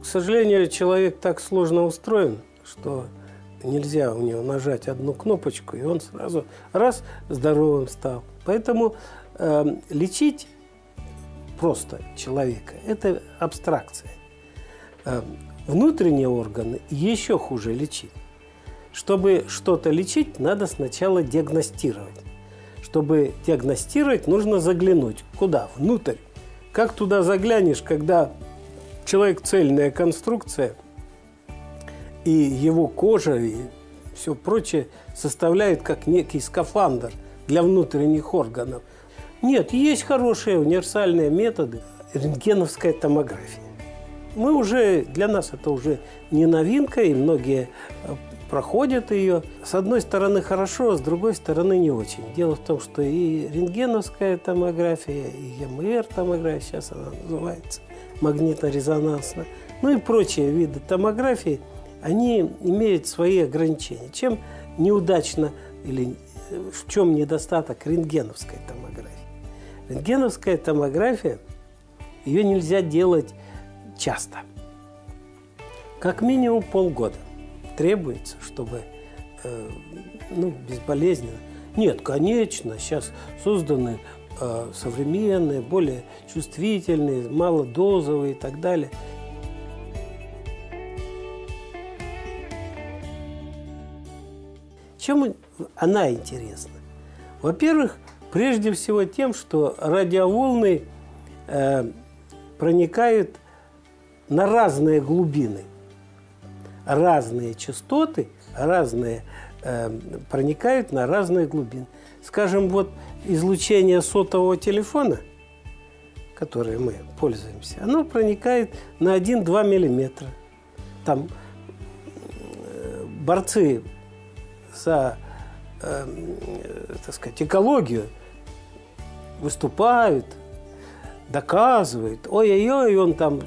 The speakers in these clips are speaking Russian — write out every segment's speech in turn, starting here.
К сожалению, человек так сложно устроен, что нельзя у него нажать одну кнопочку, и он сразу раз здоровым стал. Поэтому э, лечить просто человека – это абстракция. Э, внутренние органы еще хуже лечить. Чтобы что-то лечить, надо сначала диагностировать. Чтобы диагностировать, нужно заглянуть. Куда? Внутрь. Как туда заглянешь, когда человек цельная конструкция, и его кожа и все прочее составляют как некий скафандр для внутренних органов. Нет, есть хорошие универсальные методы. Рентгеновская томография. Мы уже, для нас это уже не новинка, и многие э, проходят ее. С одной стороны хорошо, а с другой стороны не очень. Дело в том, что и рентгеновская томография, и МР-томография, сейчас она называется, магнитно-резонансно, ну и прочие виды томографии, они имеют свои ограничения. Чем неудачно или э, в чем недостаток рентгеновской томографии? Рентгеновская томография, ее нельзя делать часто. Как минимум полгода требуется, чтобы э, ну, безболезненно. Нет, конечно, сейчас созданы современные, более чувствительные, малодозовые и так далее. Чем она интересна? Во-первых, прежде всего тем, что радиоволны э, проникают на разные глубины, разные частоты, разные э, проникают на разные глубины. Скажем, вот излучение сотового телефона, которое мы пользуемся, оно проникает на 1-2 миллиметра. Там э, борцы за, э, так сказать, экологию выступают, доказывают. Ой-ой-ой, он там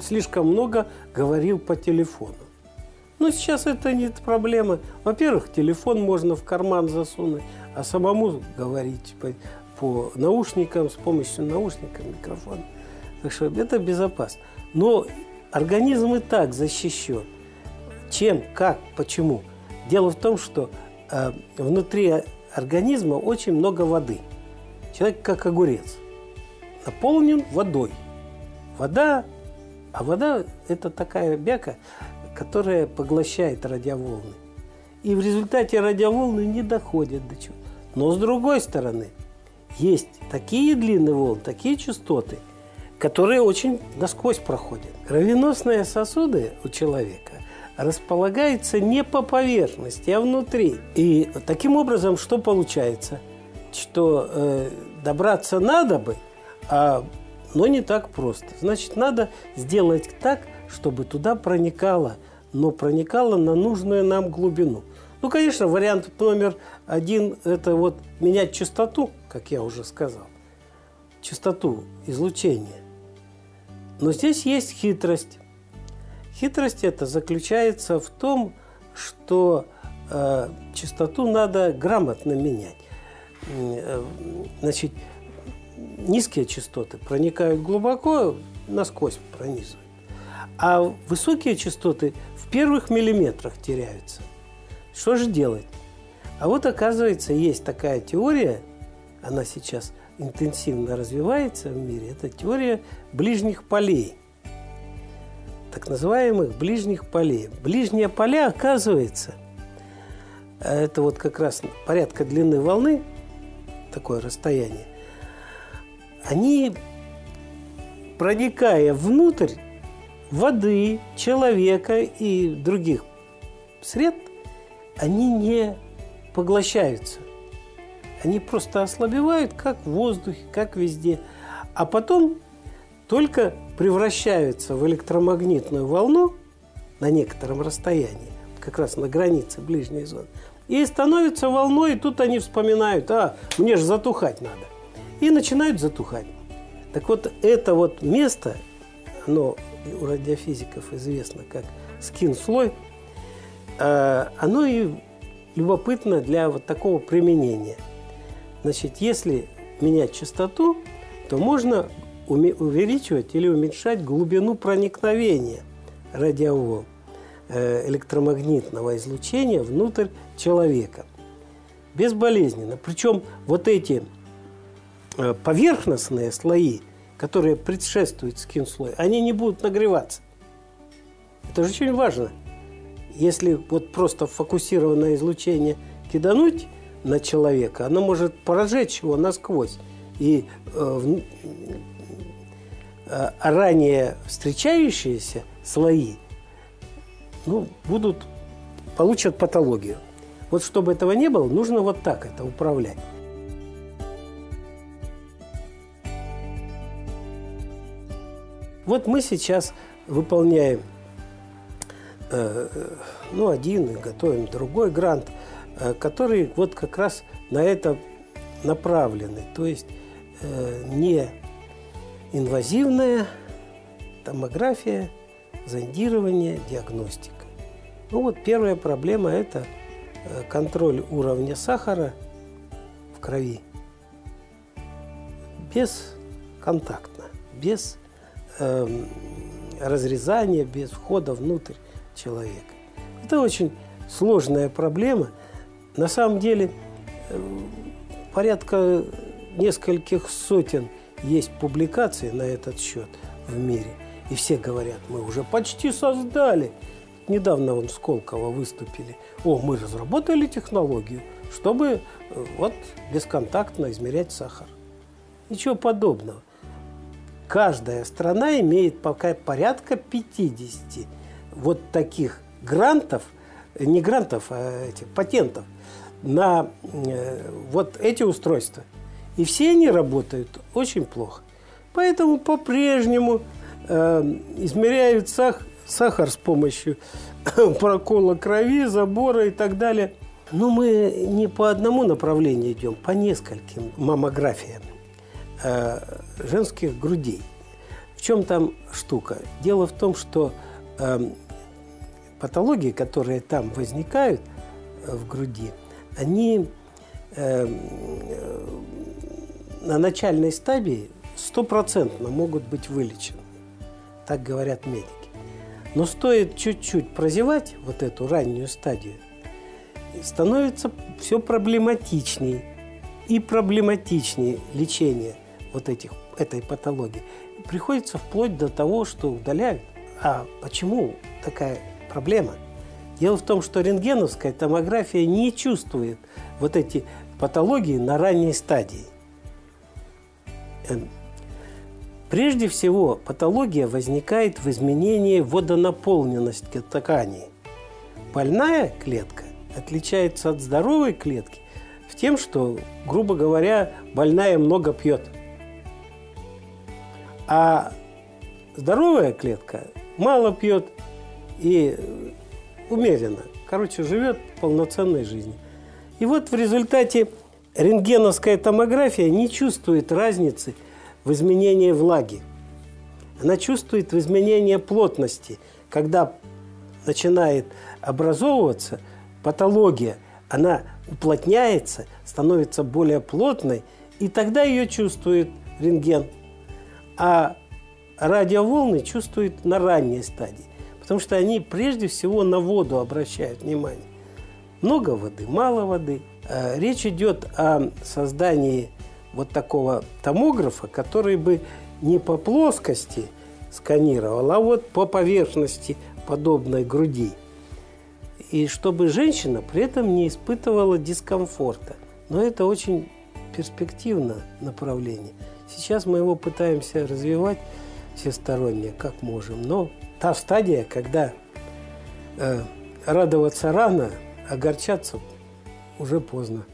слишком много говорил по телефону. Но сейчас это не проблема. Во-первых, телефон можно в карман засунуть, а самому говорить по, по наушникам, с помощью наушников, микрофона. Так что это безопасно. Но организм и так защищен. Чем, как, почему? Дело в том, что э, внутри организма очень много воды. Человек как огурец. Наполнен водой. Вода, а вода – это такая бяка, которая поглощает радиоволны. И в результате радиоволны не доходят до чего. Но с другой стороны, есть такие длинные волны, такие частоты, которые очень насквозь проходят. Кровеносные сосуды у человека располагаются не по поверхности, а внутри. И таким образом что получается? Что э, добраться надо бы, а, но не так просто. Значит, надо сделать так, чтобы туда проникало, но проникало на нужную нам глубину. Ну, конечно, вариант номер один – это вот менять частоту, как я уже сказал, частоту излучения. Но здесь есть хитрость. Хитрость это заключается в том, что э, частоту надо грамотно менять. Э, значит, низкие частоты проникают глубоко, насквозь пронизывают. А высокие частоты в первых миллиметрах теряются. Что же делать? А вот оказывается, есть такая теория, она сейчас интенсивно развивается в мире, это теория ближних полей, так называемых ближних полей. Ближние поля, оказывается, это вот как раз порядка длины волны, такое расстояние, они, проникая внутрь воды, человека и других сред, они не поглощаются. Они просто ослабевают, как в воздухе, как везде. А потом только превращаются в электромагнитную волну на некотором расстоянии, как раз на границе ближней зоны, и становятся волной, и тут они вспоминают, а, мне же затухать надо. И начинают затухать. Так вот, это вот место, оно у радиофизиков известно как скин-слой – Э, оно и любопытно для вот такого применения. Значит, если менять частоту, то можно увеличивать или уменьшать глубину проникновения радиоволн э, электромагнитного излучения внутрь человека. Безболезненно. Причем вот эти поверхностные слои, которые предшествуют скин-слою, они не будут нагреваться. Это же очень важно. Если вот просто фокусированное излучение кидануть на человека, оно может прожечь его насквозь. И э, э, ранее встречающиеся слои ну, будут, получат патологию. Вот чтобы этого не было, нужно вот так это управлять. Вот мы сейчас выполняем э, ну, один готовим другой грант, э, который вот как раз на это направлены. То есть э, не инвазивная томография, зондирование, диагностика. Ну вот первая проблема – это контроль уровня сахара в крови бесконтактно, без э, разрезания, без входа внутрь человека. Это очень сложная проблема. На самом деле э, порядка нескольких сотен есть публикаций на этот счет в мире. И все говорят, мы уже почти создали. Недавно он Сколково выступили. О, мы разработали технологию, чтобы э, вот бесконтактно измерять сахар. Ничего подобного. Каждая страна имеет пока порядка 50 вот таких грантов, не грантов, а этих патентов на э, вот эти устройства. И все они работают очень плохо. Поэтому по-прежнему э, измеряют сах, сахар с помощью прокола крови, забора и так далее. Но мы не по одному направлению идем, по нескольким маммографиям. Э, женских грудей. В чем там штука? Дело в том, что э, патологии, которые там возникают э, в груди, они э, на начальной стадии стопроцентно могут быть вылечены. Так говорят медики. Но стоит чуть-чуть прозевать вот эту раннюю стадию, становится все проблематичнее и проблематичнее лечение – вот этих, этой патологии, приходится вплоть до того, что удаляют. А почему такая проблема? Дело в том, что рентгеновская томография не чувствует вот эти патологии на ранней стадии. Эм, прежде всего, патология возникает в изменении водонаполненности тканей. Больная клетка отличается от здоровой клетки в тем, что, грубо говоря, больная много пьет – а здоровая клетка мало пьет и умеренно. Короче, живет полноценной жизнью. И вот в результате рентгеновская томография не чувствует разницы в изменении влаги. Она чувствует в изменении плотности. Когда начинает образовываться патология, она уплотняется, становится более плотной, и тогда ее чувствует рентген – а радиоволны чувствуют на ранней стадии, потому что они прежде всего на воду обращают внимание. Много воды, мало воды. А речь идет о создании вот такого томографа, который бы не по плоскости сканировал, а вот по поверхности подобной груди. И чтобы женщина при этом не испытывала дискомфорта. Но это очень перспективное направление – Сейчас мы его пытаемся развивать всесторонне, как можем. Но та стадия, когда э, радоваться рано, огорчаться уже поздно.